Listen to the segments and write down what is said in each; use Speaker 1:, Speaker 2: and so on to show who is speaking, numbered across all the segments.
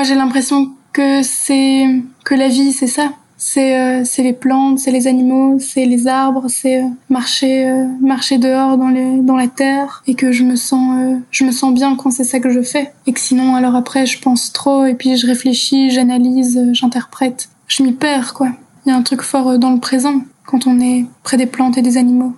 Speaker 1: moi j'ai l'impression que c'est que la vie c'est ça. C'est euh, les plantes, c'est les animaux, c'est les arbres, c'est euh, marcher euh, marcher dehors dans les dans la terre et que je me sens je me sens bien quand c'est ça que je fais et que sinon alors après je pense trop et puis je réfléchis, j'analyse, j'interprète. Je m'y perds quoi. Il y a un truc fort dans le présent quand on est près des plantes et des animaux.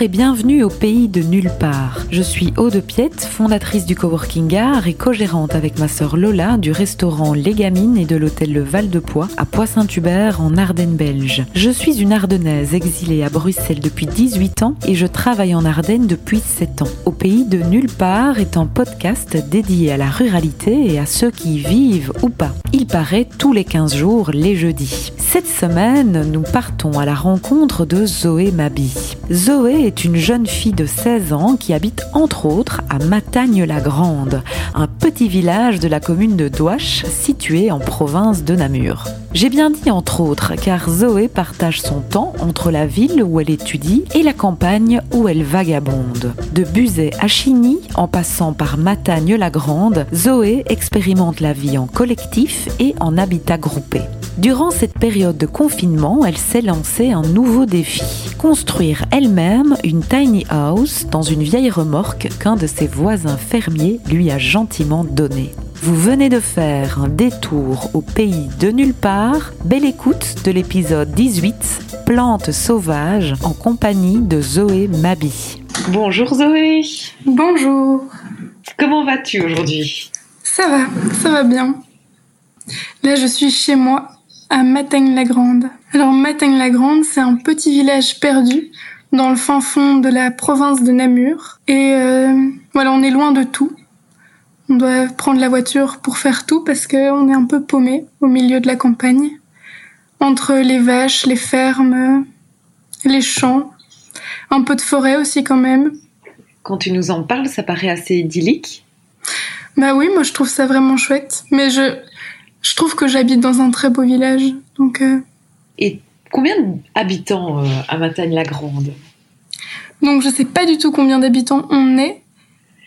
Speaker 2: Et bienvenue au pays de nulle part. Je suis Aude Piette, fondatrice du Coworking Art et co-gérante avec ma sœur Lola du restaurant Les Gamines et de l'hôtel Le Val de Poix à Poix-Saint-Hubert en Ardennes belge. Je suis une Ardennaise exilée à Bruxelles depuis 18 ans et je travaille en Ardennes depuis 7 ans. Au pays de nulle part est un podcast dédié à la ruralité et à ceux qui y vivent ou pas. Il paraît tous les 15 jours les jeudis. Cette semaine, nous partons à la rencontre de Zoé Mabi. Zoé est une jeune fille de 16 ans qui habite entre autres à Matagne-la-Grande, un petit village de la commune de Douache situé en province de Namur. J'ai bien dit entre autres car Zoé partage son temps entre la ville où elle étudie et la campagne où elle vagabonde. De Buzet à Chigny, en passant par Matagne-la-Grande, Zoé expérimente la vie en collectif et en habitat groupé. Durant cette période de confinement, elle s'est lancée un nouveau défi. Construire elle-même une tiny house dans une vieille remorque qu'un de ses voisins fermiers lui a gentiment donnée. Vous venez de faire un détour au pays de nulle part. Belle écoute de l'épisode 18, Plantes sauvages, en compagnie de Zoé Mabi.
Speaker 3: Bonjour Zoé.
Speaker 1: Bonjour.
Speaker 3: Comment vas-tu aujourd'hui?
Speaker 1: Ça va, ça va bien. Là, je suis chez moi à Mataigne-la-Grande. Alors Mataigne-la-Grande, c'est un petit village perdu dans le fin fond de la province de Namur. Et euh, voilà, on est loin de tout. On doit prendre la voiture pour faire tout parce qu'on est un peu paumé au milieu de la campagne. Entre les vaches, les fermes, les champs, un peu de forêt aussi quand même.
Speaker 3: Quand tu nous en parles, ça paraît assez idyllique.
Speaker 1: Bah oui, moi je trouve ça vraiment chouette. Mais je, je trouve que j'habite dans un très beau village. Donc, euh,
Speaker 3: Et combien d'habitants euh, à Matagne-la-Grande
Speaker 1: Donc je sais pas du tout combien d'habitants on est.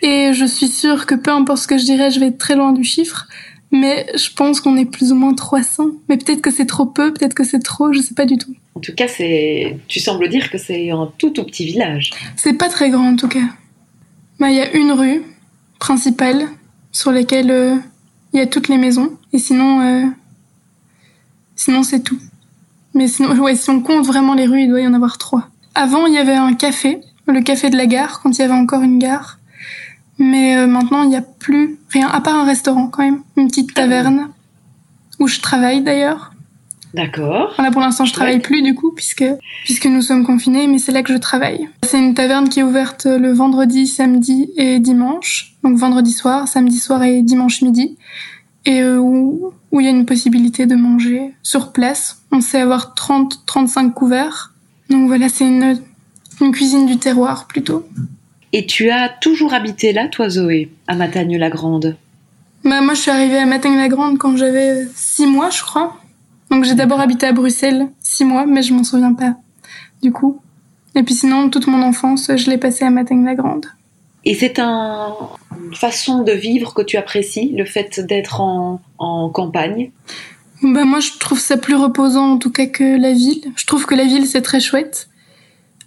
Speaker 1: Et je suis sûre que peu importe ce que je dirais, je vais être très loin du chiffre. Mais je pense qu'on est plus ou moins 300. Mais peut-être que c'est trop peu, peut-être que c'est trop, je sais pas du tout.
Speaker 3: En tout cas, c'est, tu sembles dire que c'est un tout tout petit village.
Speaker 1: C'est pas très grand en tout cas. Bah, il y a une rue principale sur laquelle euh, il y a toutes les maisons. Et sinon, euh, sinon c'est tout. Mais sinon, ouais, si on compte vraiment les rues, il doit y en avoir trois. Avant, il y avait un café, le café de la gare, quand il y avait encore une gare. Mais euh, maintenant, il n'y a plus rien, à part un restaurant quand même, une petite taverne, où je travaille d'ailleurs.
Speaker 3: D'accord.
Speaker 1: Là, pour l'instant, je travaille plus du coup, puisque, puisque nous sommes confinés, mais c'est là que je travaille. C'est une taverne qui est ouverte le vendredi, samedi et dimanche. Donc vendredi soir, samedi soir et dimanche midi et euh, où, où il y a une possibilité de manger sur place. On sait avoir 30-35 couverts. Donc voilà, c'est une, une cuisine du terroir plutôt.
Speaker 3: Et tu as toujours habité là, toi Zoé, à Matagne-la-Grande
Speaker 1: bah, Moi, je suis arrivée à Matagne-la-Grande quand j'avais 6 mois, je crois. Donc j'ai d'abord habité à Bruxelles 6 mois, mais je m'en souviens pas du coup. Et puis sinon, toute mon enfance, je l'ai passée à Matagne-la-Grande.
Speaker 3: Et c'est un, une façon de vivre que tu apprécies, le fait d'être en, en campagne
Speaker 1: bah moi, je trouve ça plus reposant en tout cas que la ville. Je trouve que la ville c'est très chouette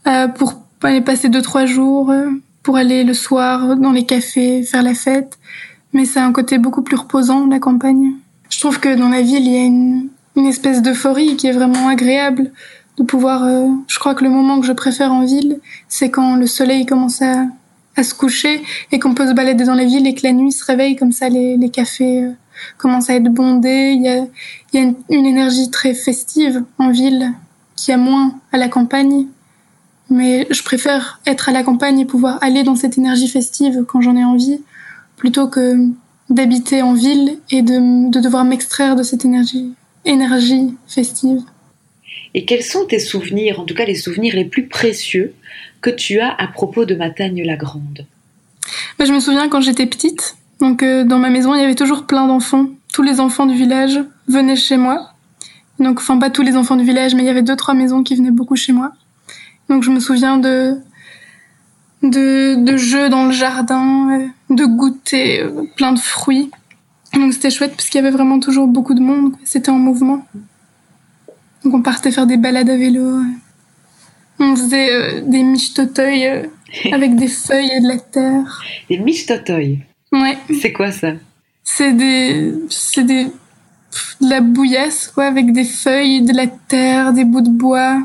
Speaker 1: euh, pour aller passer deux trois jours, euh, pour aller le soir dans les cafés, faire la fête. Mais c'est un côté beaucoup plus reposant la campagne. Je trouve que dans la ville il y a une, une espèce d'euphorie qui est vraiment agréable de pouvoir. Euh, je crois que le moment que je préfère en ville, c'est quand le soleil commence à à se coucher et qu'on peut se balader dans les villes et que la nuit se réveille comme ça, les, les cafés euh, commencent à être bondés. Il y a, y a une, une, énergie très festive en ville qui a moins à la campagne. Mais je préfère être à la campagne et pouvoir aller dans cette énergie festive quand j'en ai envie, plutôt que d'habiter en ville et de, de devoir m'extraire de cette énergie, énergie festive.
Speaker 3: Et quels sont tes souvenirs, en tout cas les souvenirs les plus précieux que tu as à propos de Matagne-la-Grande
Speaker 1: bah, Je me souviens quand j'étais petite, donc euh, dans ma maison il y avait toujours plein d'enfants. Tous les enfants du village venaient chez moi Donc, enfin, pas tous les enfants du village, mais il y avait deux, trois maisons qui venaient beaucoup chez moi. Donc, je me souviens de, de, de jeux dans le jardin, euh, de goûter euh, plein de fruits. Donc, c'était chouette parce qu'il y avait vraiment toujours beaucoup de monde. C'était en mouvement. Donc, on partait faire des balades à vélo. On faisait euh, des michetotoy euh, avec des feuilles et de la terre.
Speaker 3: Des michetotoy
Speaker 1: Ouais.
Speaker 3: C'est quoi ça?
Speaker 1: C'est des, c'est des, de la bouillasse, quoi, avec des feuilles, de la terre, des bouts de bois.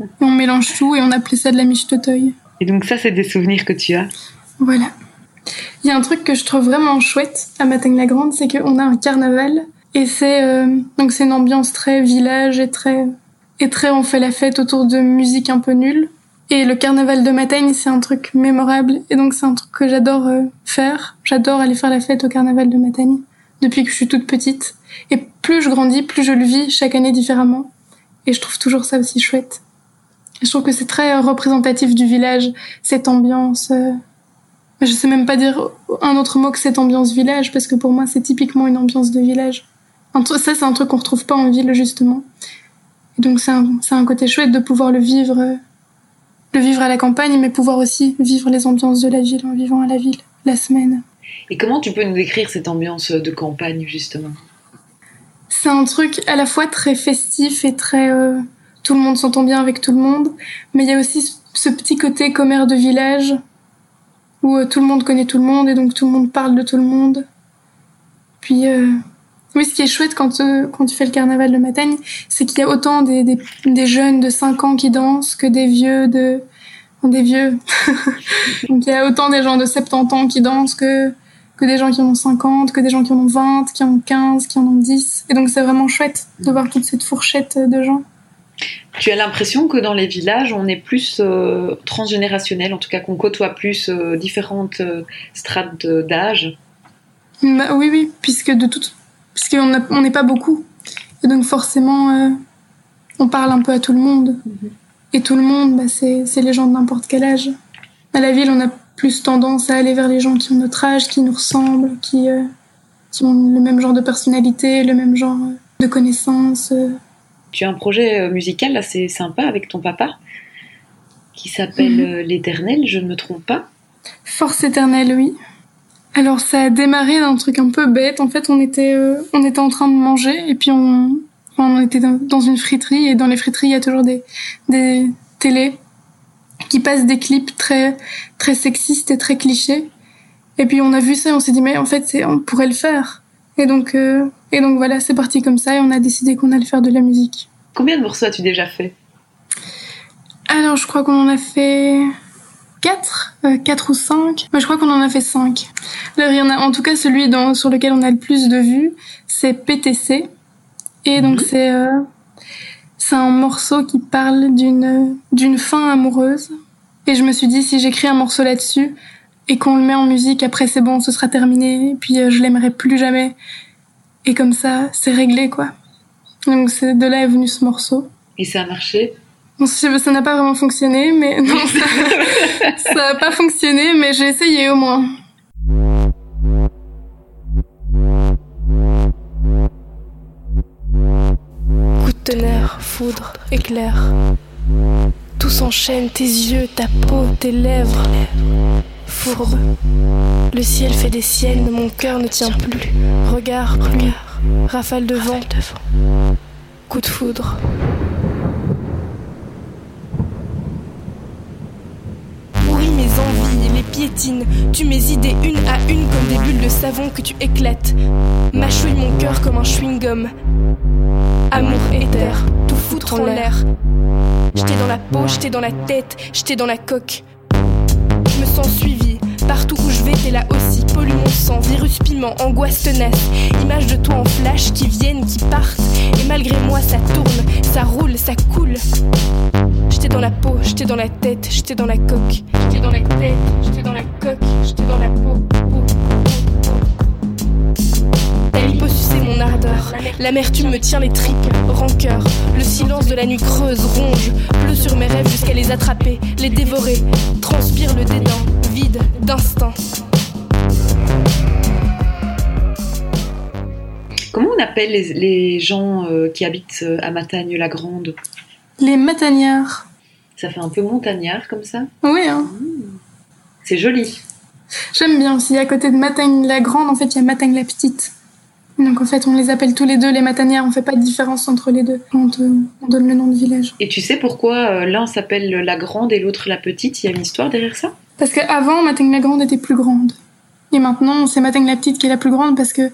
Speaker 1: Et on mélange tout et on appelait ça de la michetotoy.
Speaker 3: Et donc ça, c'est des souvenirs que tu as?
Speaker 1: Voilà. Il y a un truc que je trouve vraiment chouette à Mataigne-la-Grande, c'est qu'on a un carnaval et c'est euh, donc c'est une ambiance très village et très et très on fait la fête autour de musique un peu nulle. Et le carnaval de Mataigne, c'est un truc mémorable et donc c'est un truc que j'adore euh, faire. J'adore aller faire la fête au carnaval de Mataigne depuis que je suis toute petite. Et plus je grandis, plus je le vis chaque année différemment. Et je trouve toujours ça aussi chouette. Et je trouve que c'est très représentatif du village, cette ambiance. euh, je sais même pas dire un autre mot que cette ambiance village, parce que pour moi, c'est typiquement une ambiance de village. Ça, c'est un truc qu'on retrouve pas en ville, justement. Et donc, c'est un, c'est un côté chouette de pouvoir le vivre, le vivre à la campagne, mais pouvoir aussi vivre les ambiances de la ville en vivant à la ville, la semaine.
Speaker 3: Et comment tu peux nous décrire cette ambiance de campagne, justement?
Speaker 1: C'est un truc à la fois très festif et très... euh, tout le monde s'entend bien avec tout le monde, mais il y a aussi ce- ce petit côté commère de village où euh, tout le monde connaît tout le monde et donc tout le monde parle de tout le monde. Puis, euh, oui, ce qui est chouette quand, euh, quand tu fais le carnaval de Mataigne, c'est qu'il y a autant des, des, des jeunes de 5 ans qui dansent que des vieux de... enfin, des vieux. donc il y a autant des gens de 70 ans qui dansent que, que des gens qui en ont 50, que des gens qui en ont 20, qui en ont 15, qui en ont 10. Et donc c'est vraiment chouette de voir toute cette fourchette de gens.
Speaker 3: Tu as l'impression que dans les villages, on est plus euh, transgénérationnel, en tout cas qu'on côtoie plus euh, différentes strates d'âge?
Speaker 1: Bah, oui, oui, puisque de toute, puisqu'on n'a- on n'est pas beaucoup. Et donc forcément, euh, on parle un peu à tout le monde. Et tout le monde, bah, c'est, les gens de n'importe quel âge. À la ville, on a plus tendance à aller vers les gens qui ont notre âge, qui nous ressemblent, qui, euh, qui ont le même genre de personnalité, le même genre euh, de connaissances.
Speaker 3: Tu as un projet musical assez sympa avec ton papa qui s'appelle
Speaker 1: Mhm.
Speaker 3: L'Éternel, je ne me trompe pas.
Speaker 1: Force éternelle, oui. Alors ça a démarré d'un truc un peu bête. En fait, on était, euh, on était en train de manger et puis on, on était dans, une friterie et dans les friteries il y a toujours des, des télés qui passent des clips très, très sexistes et très clichés. Et puis on a vu ça et on s'est dit mais en fait c'est, on pourrait le faire. Et donc, euh, et donc voilà, c'est parti comme ça et on a décidé qu'on allait faire de la musique.
Speaker 3: Combien de morceaux as-tu déjà fait?
Speaker 1: Alors je crois qu'on en a fait quatre, euh, quatre ou cinq. Moi je crois qu'on en a fait cinq. Alors il y en a, en tout cas celui dans, sur lequel on a le plus de vues, c'est PTC. Et donc
Speaker 3: Mhm.
Speaker 1: c'est euh, c'est un morceau qui parle d'une d'une fin amoureuse. Et je me suis dit si j'écris un morceau là-dessus et qu'on le met en musique, après c'est bon, ce sera terminé. Et puis euh, je l'aimerai plus jamais. Et comme ça, c'est réglé quoi. Donc c'est de là est venu ce morceau.
Speaker 3: Et ça a marché?
Speaker 1: Ça n'a pas vraiment fonctionné, mais non, ça, ça a pas fonctionné, mais j'ai essayé au moins.
Speaker 4: Coup de tonnerre, foudre, éclair. Tout s'enchaîne, tes yeux, ta peau, tes lèvres. Fourbe. Le ciel fait des siennes, mon cœur ne tient plus. Regard, pluie, rafale de vent. Coup de foudre. Pourris mes Tu mes idées une à une comme des bulles de savon que tu éclates. Mâchouille mon cœur comme un chewing-gum. Amour éther, tout foutre en l'air. J'étais dans la peau, j'étais dans la tête, j'étais dans la coque. Je me sens suivi, partout où je vais, t'es là aussi. Pollue mon sang, virus piment, angoisse tenace. Images de toi en flash qui viennent, qui partent. Et malgré moi, ça tourne, ça roule, ça coule. J'étais dans la peau, j'étais dans la tête, j'étais dans la coque. J'étais dans la tête, j'étais dans la coque, j'étais dans la peau. peau. T'as liposucé mon ardeur. L'amertume me tient les tripes, rancœur. Le silence de la nuit creuse, ronge. Pleut sur mes rêves jusqu'à les attraper, les dévorer. Transpire le dédain, vide d'instinct.
Speaker 3: Comment on appelle les, gens euh, qui habitent euh, à Matagne-la-Grande
Speaker 1: Les Matagnards.
Speaker 3: Ça fait un peu montagnard comme ça
Speaker 1: Oui. Hein.
Speaker 3: Mmh. C'est joli.
Speaker 1: J'aime bien aussi. À côté de Matagne-la-Grande, en fait, il y a Matagne-la-Petite. Donc en fait, on les appelle tous les deux les Matagnards. On fait pas de différence entre les deux quand on donne le nom de village.
Speaker 3: Et tu sais pourquoi l'un s'appelle la Grande et l'autre la Petite? Il y a une histoire derrière ça?
Speaker 1: Parce qu'avant, Matagne-la-Grande était plus grande. Et maintenant, c'est Matagne-la-Petite qui est la plus grande parce que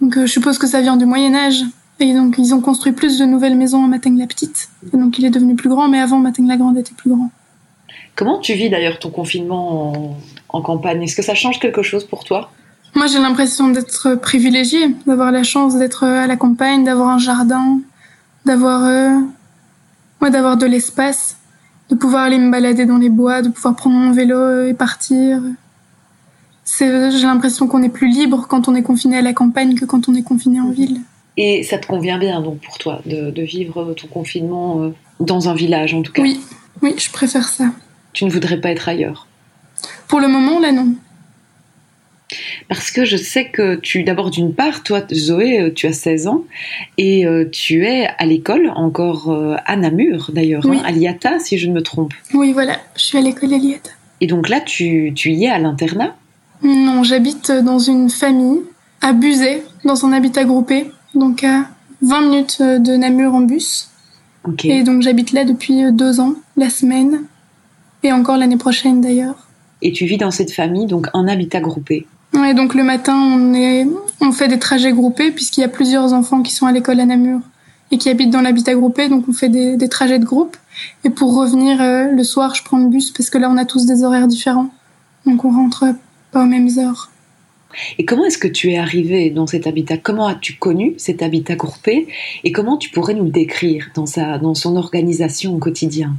Speaker 1: donc euh, je suppose que ça vient du Moyen Âge. Et donc ils ont construit plus de nouvelles maisons à Mataigne-la-Petite. Et donc il est devenu plus grand, mais avant Mataigne-la-Grande était plus grand.
Speaker 3: Comment tu vis d'ailleurs ton confinement en, campagne? Est-ce que ça change quelque chose pour toi?
Speaker 1: Moi j'ai l'impression d'être privilégiée, d'avoir la chance d'être à la campagne, d'avoir un jardin, d'avoir euh, d'avoir de l'espace, de pouvoir aller me balader dans les bois, de pouvoir prendre mon vélo et partir j'ai l'impression qu'on est plus libre quand on est confiné à la campagne que quand on est confiné en ville.
Speaker 3: Et ça te convient bien donc pour toi de, vivre ton confinement euh, dans un village en tout cas
Speaker 1: Oui, oui, je préfère ça.
Speaker 3: Tu ne voudrais pas être ailleurs
Speaker 1: Pour le moment, là non.
Speaker 3: Parce que je sais que tu, d'abord d'une part, toi Zoé, euh, tu as 16 ans et euh, tu es à l'école encore à Namur d'ailleurs, hein, à l'IATA si je ne me trompe.
Speaker 1: Oui, voilà, je suis à l'école à l'IATA.
Speaker 3: Et donc là, tu, tu y es à l'internat?
Speaker 1: Non, j'habite dans une famille à Buzet, dans un habitat groupé, donc à 20 minutes de Namur en bus. Et donc j'habite là depuis deux ans, la semaine, et encore l'année prochaine d'ailleurs.
Speaker 3: Et tu vis dans cette famille, donc en habitat groupé
Speaker 1: Oui, donc le matin, on, est, on fait des trajets groupés, puisqu'il y a plusieurs enfants qui sont à l'école à Namur et qui habitent dans l'habitat groupé, donc on fait des, trajets de groupe. Et pour revenir euh, le soir, je prends le bus, parce que là, on a tous des horaires différents. Donc on rentre pas aux mêmes heures.
Speaker 3: Et comment est-ce que tu es arrivé dans cet habitat? Comment as-tu connu cet habitat groupé? Et comment tu pourrais nous le décrire dans, sa, dans son organisation au quotidien?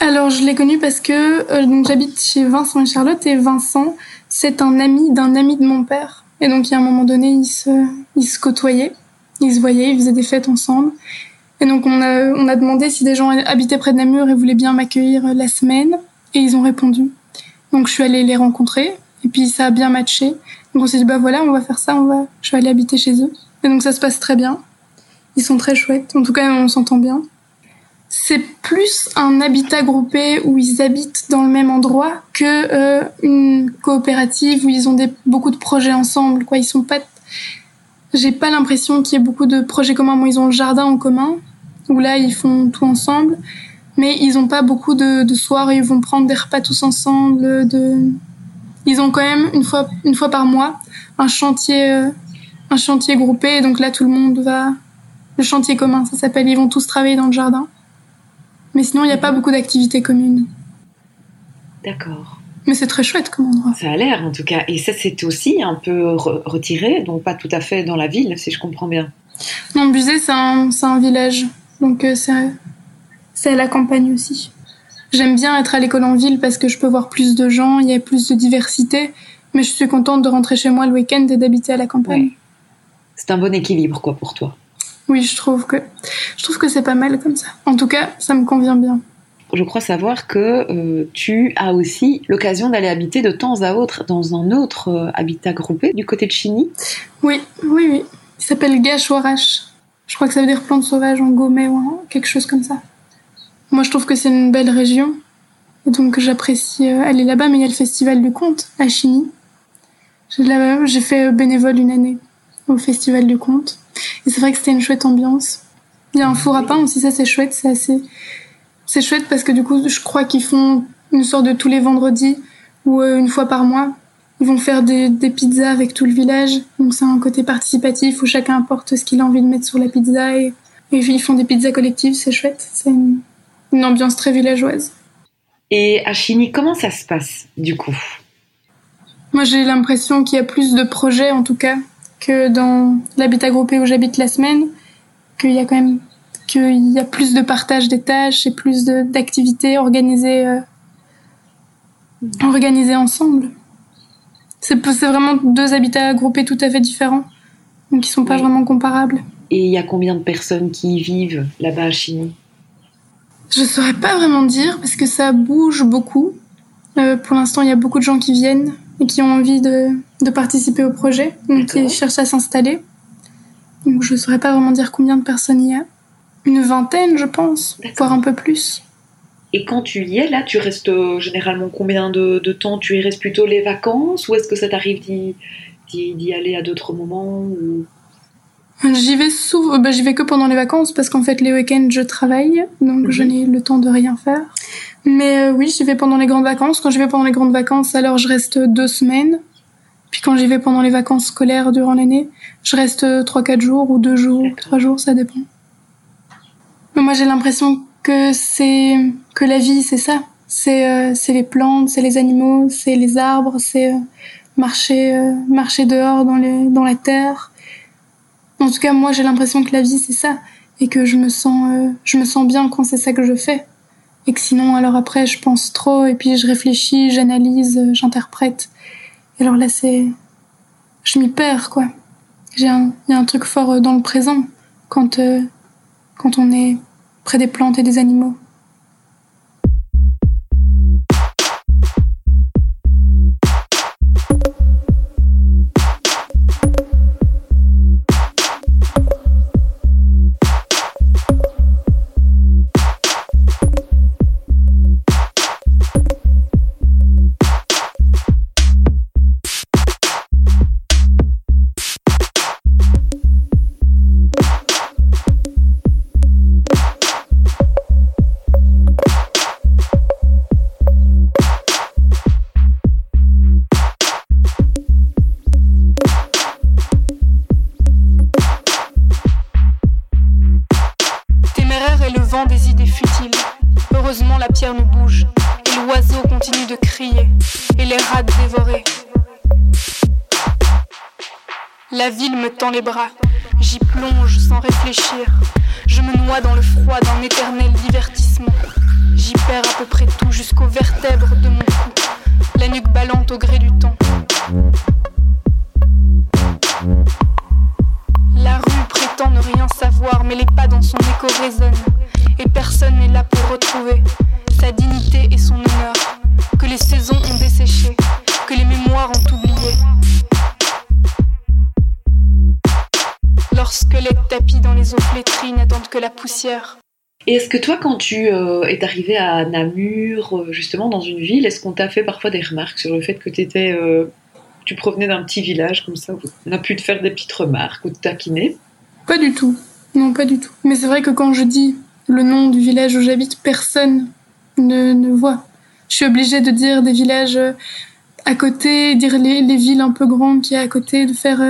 Speaker 1: Alors, je l'ai connu parce que euh, j'habite chez Vincent et Charlotte et Vincent, c'est un ami d'un ami de mon père. Et donc, il y a un moment donné, ils se, ils se côtoyaient, ils se voyaient, ils faisaient des fêtes ensemble. Et donc, on a, on a demandé si des gens habitaient près de Namur et voulaient bien m'accueillir la semaine. Et ils ont répondu. Donc je suis allée les rencontrer et puis ça a bien matché. Donc on s'est dit bah voilà, on va faire ça, on va je vais aller habiter chez eux. Et donc ça se passe très bien. Ils sont très chouettes. En tout cas, on s'entend bien. C'est plus un habitat groupé où ils habitent dans le même endroit que euh, une coopérative où ils ont des, beaucoup de projets ensemble. Quoi, ils sont pas. J'ai pas l'impression qu'il y ait beaucoup de projets communs. ils ont le jardin en commun où là ils font tout ensemble mais ils n'ont pas beaucoup de, de soirs ils vont prendre des repas tous ensemble. De... Ils ont quand même une fois, une fois par mois un chantier, euh, un chantier groupé. donc là, tout le monde va. Le chantier commun, ça s'appelle. Ils vont tous travailler dans le jardin. Mais sinon, il n'y a pas beaucoup d'activités communes.
Speaker 3: D'accord.
Speaker 1: Mais c'est très chouette comme endroit.
Speaker 3: Ça a l'air en tout cas. Et ça, c'est aussi un peu retiré, donc pas tout à fait dans la ville, si je comprends bien.
Speaker 1: Non, Buzet, c'est un, un, village. Donc euh, c'est c'est à la campagne aussi. J'aime bien être à l'école en ville parce que je peux voir plus de gens, il y a plus de diversité, mais je suis contente de rentrer chez moi le week-end et d'habiter à la campagne.
Speaker 3: C'est un bon équilibre, quoi, pour toi.
Speaker 1: Oui, je trouve que je trouve que c'est pas mal comme ça. En tout cas, ça me convient bien.
Speaker 3: Je crois savoir que euh, tu as aussi l'occasion d'aller habiter de temps à autre dans un autre euh, habitat groupé du côté de Chigny.
Speaker 1: Oui, oui, oui. Il s'appelle Gachouarache. Je crois que ça veut dire plante sauvage en gomet ou quelque chose comme ça. Moi, je trouve que c'est une belle région. Donc, j'apprécie euh, aller là-bas. Mais il y a le Festival du Conte à Chigny. J'ai fait bénévole une année au Festival du Conte. Et c'est vrai que c'était une chouette ambiance. Il y a un four à pain aussi, ça c'est chouette. C'est assez. C'est chouette parce que du coup, je crois qu'ils font une sorte de tous les vendredis ou euh, une fois par mois. Ils vont faire des, des pizzas avec tout le village. Donc, c'est un côté participatif où chacun apporte ce qu'il a envie de mettre sur la pizza et, et ils font des pizzas collectives. C'est chouette. C'est une, une ambiance très villageoise.
Speaker 3: Et à Chigny, comment ça se passe du coup?
Speaker 1: Moi j'ai l'impression qu'il y a plus de projets en tout cas que dans l'habitat groupé où j'habite la semaine, qu'il y a quand même qu'il y a plus de partage des tâches et plus d'activités organisées euh, organisées ensemble. C'est vraiment deux habitats groupés tout à fait différents, donc ils sont pas vraiment comparables.
Speaker 3: Et il y a combien de personnes qui y vivent là-bas à Chigny?
Speaker 1: Je saurais pas vraiment dire parce que ça bouge beaucoup. Euh, pour l'instant, il y a beaucoup de gens qui viennent et qui ont envie de, de participer au projet, donc qui cherchent à s'installer. Donc je saurais pas vraiment dire combien de personnes il y a. Une vingtaine, je pense, voire un peu plus.
Speaker 3: Et quand tu y es, là, tu restes euh, généralement combien de, temps? Tu y restes plutôt les vacances ou est-ce que ça t'arrive d'y aller à d'autres moments
Speaker 1: J'y vais souvent, bah, j'y vais que pendant les vacances parce qu'en fait les week-ends je travaille, donc je mhm. n'ai le temps de rien faire. Mais euh, oui, j'y vais pendant les grandes vacances. Quand j'y vais pendant les grandes vacances, alors je reste deux semaines. Puis quand j'y vais pendant les vacances scolaires durant l'année, je reste trois quatre jours ou deux jours, trois jours, ça dépend. Mais moi j'ai l'impression que c'est que la vie c'est ça. C'est euh, c'est les plantes, c'est les animaux, c'est les arbres, c'est euh, marcher marcher dehors dans les dans la terre en tout cas, moi, j'ai l'impression que la vie, c'est ça. Et que je me sens, euh, je me sens bien quand c'est ça que je fais. Et que sinon, alors après, je pense trop, et puis je réfléchis, j'analyse, euh, j'interprète. Et alors là, c'est, je m'y perds, quoi. J'ai un, il y a un truc fort euh, dans le présent, quand, quand on est près des plantes et des animaux.
Speaker 4: La ville me tend les bras, j'y plonge sans réfléchir. Je me noie dans le froid d'un éternel divertissement. J'y perds à peu près tout jusqu'aux vertèbres de mon cou, la nuque ballante au gré du temps. La rue prétend ne rien savoir, mais les pas dans son écho résonnent. Et personne n'est là pour retrouver sa dignité et son honneur, que les saisons ont desséché, que les mémoires ont oublié. lorsque les tapis dans les eaux flétries n'attendent que la poussière.
Speaker 3: Et est-ce que toi, quand tu euh, es arrivé à Namur, euh, justement dans une ville, est-ce qu'on t'a fait parfois des remarques sur le fait que euh, tu provenais d'un petit village comme ça On a pu te faire des petites remarques ou te taquiner
Speaker 1: Pas du tout. Non, pas du tout. Mais c'est vrai que quand je dis le nom du village où j'habite, personne ne, voit. Je suis obligée de dire des villages à côté, dire les, les villes un peu grandes qui y a à côté, de faire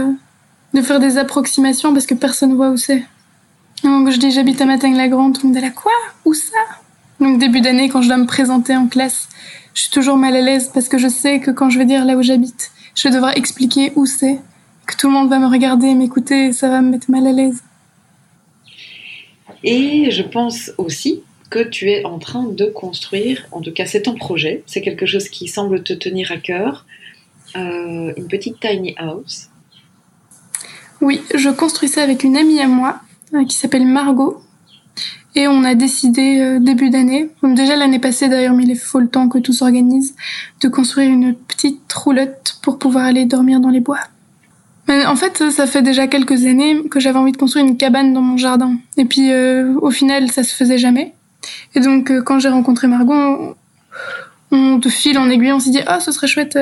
Speaker 1: de faire des approximations parce que personne voit où c'est. Donc je dis j'habite à Mataigne-la-Grande, tout le monde est là quoi? Où ça? Donc début d'année quand je dois me présenter en classe, je suis toujours mal à l'aise parce que je sais que quand je vais dire là où j'habite, je vais devoir expliquer où c'est, que tout le monde va me regarder, m'écouter et ça va me mettre mal à l'aise.
Speaker 3: Et je pense aussi que tu es en train de construire, en tout cas c'est ton projet, c'est quelque chose qui semble te tenir à cœur, euh, une petite tiny house
Speaker 1: oui, je construis ça avec une amie à moi euh, qui s'appelle Margot. Et on a décidé euh, début d'année, déjà l'année passée d'ailleurs, mais il faut le temps que tout s'organise, de construire une petite roulotte pour pouvoir aller dormir dans les bois. Mais en fait, ça fait déjà quelques années que j'avais envie de construire une cabane dans mon jardin. Et puis euh, au final, ça se faisait jamais. Et donc quand j'ai rencontré Margot, on, te file en aiguille, on s'est dit ah ce serait chouette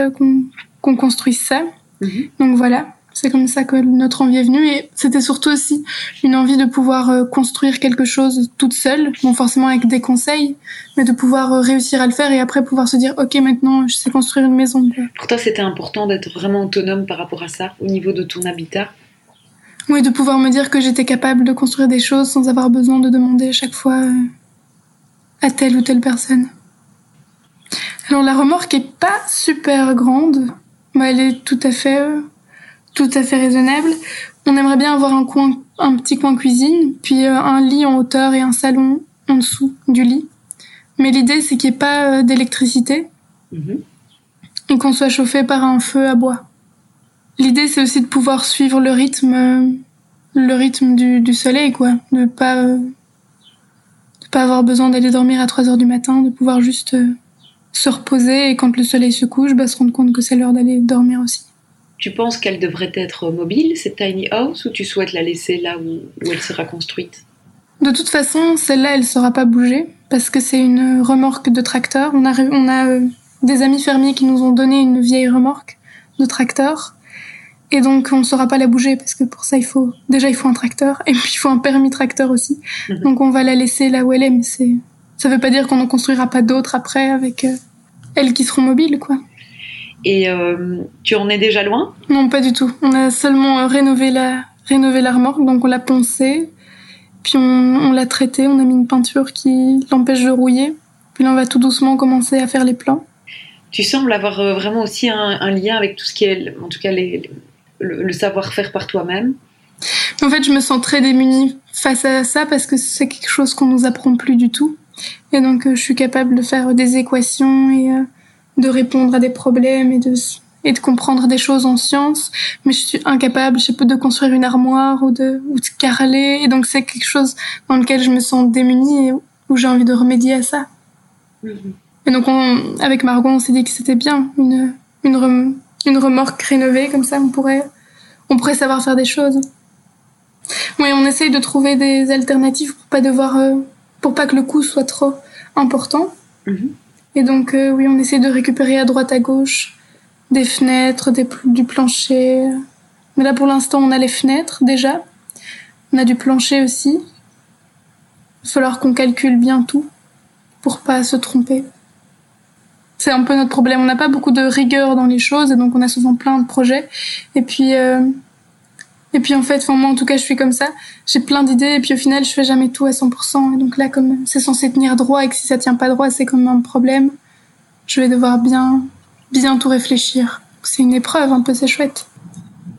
Speaker 1: qu'on construise ça. Mhm. Donc voilà. C'est comme ça que notre envie est venue et c'était surtout aussi une envie de pouvoir euh, construire quelque chose toute seule, bon forcément avec des conseils, mais de pouvoir euh, réussir à le faire et après pouvoir se dire ok maintenant je sais construire une maison.
Speaker 3: Pour toi c'était important d'être vraiment autonome par rapport à ça au niveau de ton habitat?
Speaker 1: Oui, de pouvoir me dire que j'étais capable de construire des choses sans avoir besoin de demander à chaque fois euh, à telle ou telle personne. Alors la remorque est pas super grande, mais elle est tout à fait tout à fait raisonnable. On aimerait bien avoir un coin, un petit coin cuisine, puis euh, un lit en hauteur et un salon en dessous du lit. Mais l'idée, c'est qu'il n'y ait pas euh, d'électricité mhm. et qu'on soit chauffé par un feu à bois. L'idée, c'est aussi de pouvoir suivre le rythme, euh, le rythme du, soleil, quoi. De pas, de pas avoir besoin d'aller dormir à 3 heures du matin, de pouvoir juste se reposer et quand le soleil se couche, bah, se rendre compte que c'est l'heure d'aller dormir aussi.
Speaker 3: Tu penses qu'elle devrait être mobile, cette tiny house, ou tu souhaites la laisser là où, elle sera construite?
Speaker 1: De toute façon, celle-là, elle ne sera pas bougée, parce que c'est une remorque de tracteur. On a, on a euh, des amis fermiers qui nous ont donné une vieille remorque de tracteur. Et donc, on ne saura pas la bouger, parce que pour ça, il faut, déjà, il faut un tracteur, et puis il faut un permis tracteur aussi. Mhm. Donc, on va la laisser là où elle est, mais c'est, ça veut pas dire qu'on n'en construira pas d'autres après avec euh, elles qui seront mobiles, quoi.
Speaker 3: Et euh, tu en es déjà loin?
Speaker 1: Non, pas du tout. On a seulement euh, rénové la, rénové la remorque, donc on l'a poncée, puis on, l'a traitée, on a mis une peinture qui l'empêche de rouiller, puis là on va tout doucement commencer à faire les plans.
Speaker 3: Tu sembles avoir euh, vraiment aussi un, lien avec tout ce qui est, en tout cas, les, le, savoir-faire par toi-même.
Speaker 1: En fait, je me sens très démunie face à ça parce que c'est quelque chose qu'on nous apprend plus du tout. Et donc, je suis capable de faire des équations et de répondre à des problèmes et de et de comprendre des choses en science, mais je suis incapable, je peux de construire une armoire ou de ou de carreler, et donc c'est quelque chose dans lequel je me sens démunie et où j'ai envie de remédier à ça. Mm-hmm. Et donc on, avec Margot, on s'est dit que c'était bien une une, une remorque rénovée comme ça, on pourrait on pourrait savoir faire des choses. Oui, on essaye de trouver des alternatives pour pas devoir euh, pour pas que le coût soit trop important. Mm-hmm. Et donc, euh, oui, on essaie de récupérer à droite, à gauche des fenêtres, du plancher. Mais là, pour l'instant, on a les fenêtres déjà. On a du plancher aussi. Il va falloir qu'on calcule bien tout pour pas se tromper. C'est un peu notre problème. On n'a pas beaucoup de rigueur dans les choses et donc on a souvent plein de projets. Et puis, euh, et puis en fait, moi en tout cas, je suis comme ça. J'ai plein d'idées et puis au final, je fais jamais tout à 100%. Et donc là, comme c'est censé tenir droit et que si ça tient pas droit, c'est quand même un problème, je vais devoir bien, bien tout réfléchir. C'est une épreuve un peu, c'est chouette.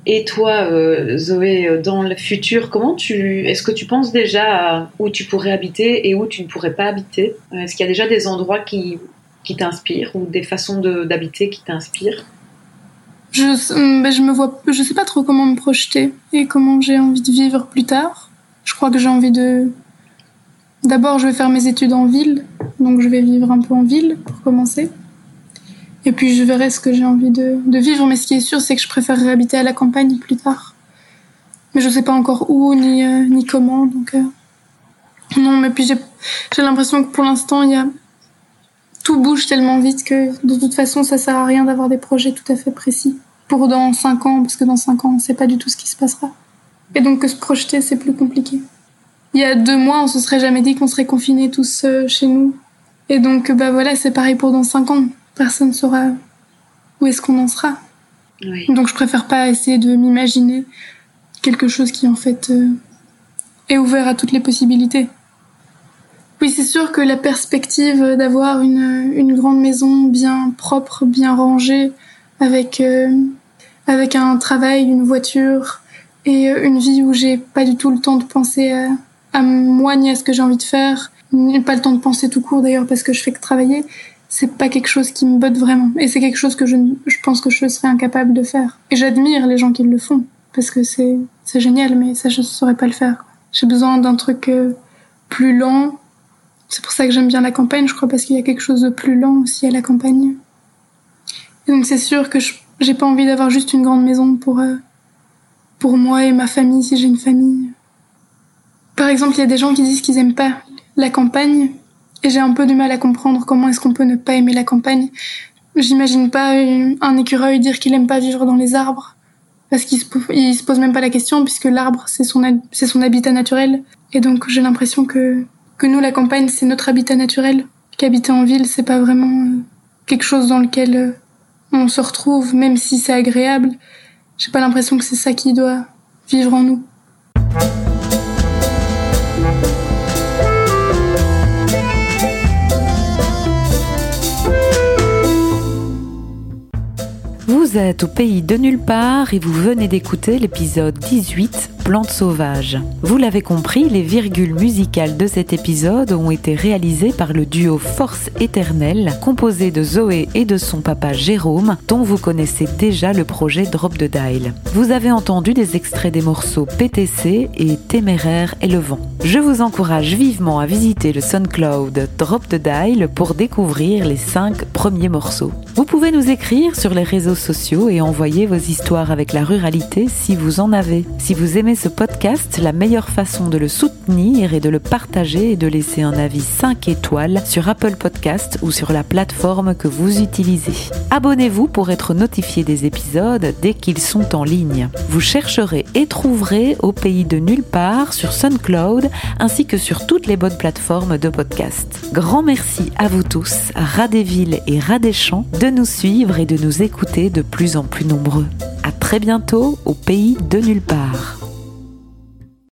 Speaker 3: Et toi, euh, Zoé, euh, dans le futur, comment tu, est-ce que tu penses déjà où tu pourrais habiter et où tu ne pourrais pas habiter? Est-ce qu'il y a déjà des endroits qui, qui t'inspirent ou des façons d'habiter qui t'inspirent?
Speaker 1: Je, ben je me vois, je sais pas trop comment me projeter et comment j'ai envie de vivre plus tard. Je crois que j'ai envie de. D'abord, je vais faire mes études en ville, donc je vais vivre un peu en ville pour commencer. Et puis je verrai ce que j'ai envie de, de, vivre, mais ce qui est sûr, c'est que je préférerais habiter à la campagne plus tard. Mais je sais pas encore où ni, euh, ni comment, donc. Euh... Non, mais puis j'ai l'impression que pour l'instant, il y a. Tout bouge tellement vite que de toute façon, ça sert à rien d'avoir des projets tout à fait précis pour dans 5 ans, parce que dans 5 ans, on ne sait pas du tout ce qui se passera. Et donc que se projeter, c'est plus compliqué. Il y a deux mois, on se serait jamais dit qu'on serait confinés tous euh, chez nous. Et donc, bah voilà, c'est pareil pour dans 5 ans. Personne ne saura où est-ce qu'on en sera. Donc je préfère pas essayer de m'imaginer quelque chose qui en fait euh, est ouvert à toutes les possibilités. Oui, c'est sûr que la perspective d'avoir une, une grande maison bien propre, bien rangée, avec euh, avec un travail, une voiture et euh, une vie où j'ai pas du tout le temps de penser à, à moi ni à ce que j'ai envie de faire, ni pas le temps de penser tout court d'ailleurs parce que je fais que travailler. C'est pas quelque chose qui me botte vraiment et c'est quelque chose que je, je pense que je serais incapable de faire. Et j'admire les gens qui le font parce que c'est génial, mais ça je saurais pas le faire. J'ai besoin d'un truc euh, plus lent. C'est pour ça que j'aime bien la campagne, je crois, parce qu'il y a quelque chose de plus lent aussi à la campagne donc c'est sûr que j'ai pas envie d'avoir juste une grande maison pour euh, pour moi et ma famille si j'ai une famille. Par exemple, il y a des gens qui disent qu'ils aiment pas la campagne et j'ai un peu du mal à comprendre comment est-ce qu'on peut ne pas aimer la campagne. J'imagine pas un écureuil dire qu'il aime pas vivre dans les arbres parce qu'il se, se pose même pas la question puisque l'arbre c'est son c'est son habitat naturel et donc j'ai l'impression que que nous la campagne c'est notre habitat naturel qu'habiter en ville c'est pas vraiment euh, quelque chose dans lequel euh, on se retrouve, même si c'est agréable. J'ai pas l'impression que c'est ça qui doit vivre en nous.
Speaker 2: Vous êtes au pays de nulle part et vous venez d'écouter l'épisode 18 plantes sauvages. Vous l'avez compris, les virgules musicales de cet épisode ont été réalisées par le duo Force Éternelle, composé de Zoé et de son papa Jérôme, dont vous connaissez déjà le projet Drop the Dial. Vous avez entendu des extraits des morceaux PTC et Téméraire et le vent. Je vous encourage vivement à visiter le SoundCloud Drop the Dial pour découvrir les 5 premiers morceaux. Vous pouvez nous écrire sur les réseaux sociaux et envoyer vos histoires avec la ruralité si vous en avez. Si vous aimez ce podcast, la meilleure façon de le soutenir est de le partager et de laisser un avis 5 étoiles sur Apple Podcast ou sur la plateforme que vous utilisez. Abonnez-vous pour être notifié des épisodes dès qu'ils sont en ligne. Vous chercherez et trouverez au pays de nulle part sur SoundCloud ainsi que sur toutes les bonnes plateformes de podcast. Grand merci à vous tous, rats des et rats des de nous suivre et de nous écouter de plus en plus nombreux. À très bientôt au pays de nulle part.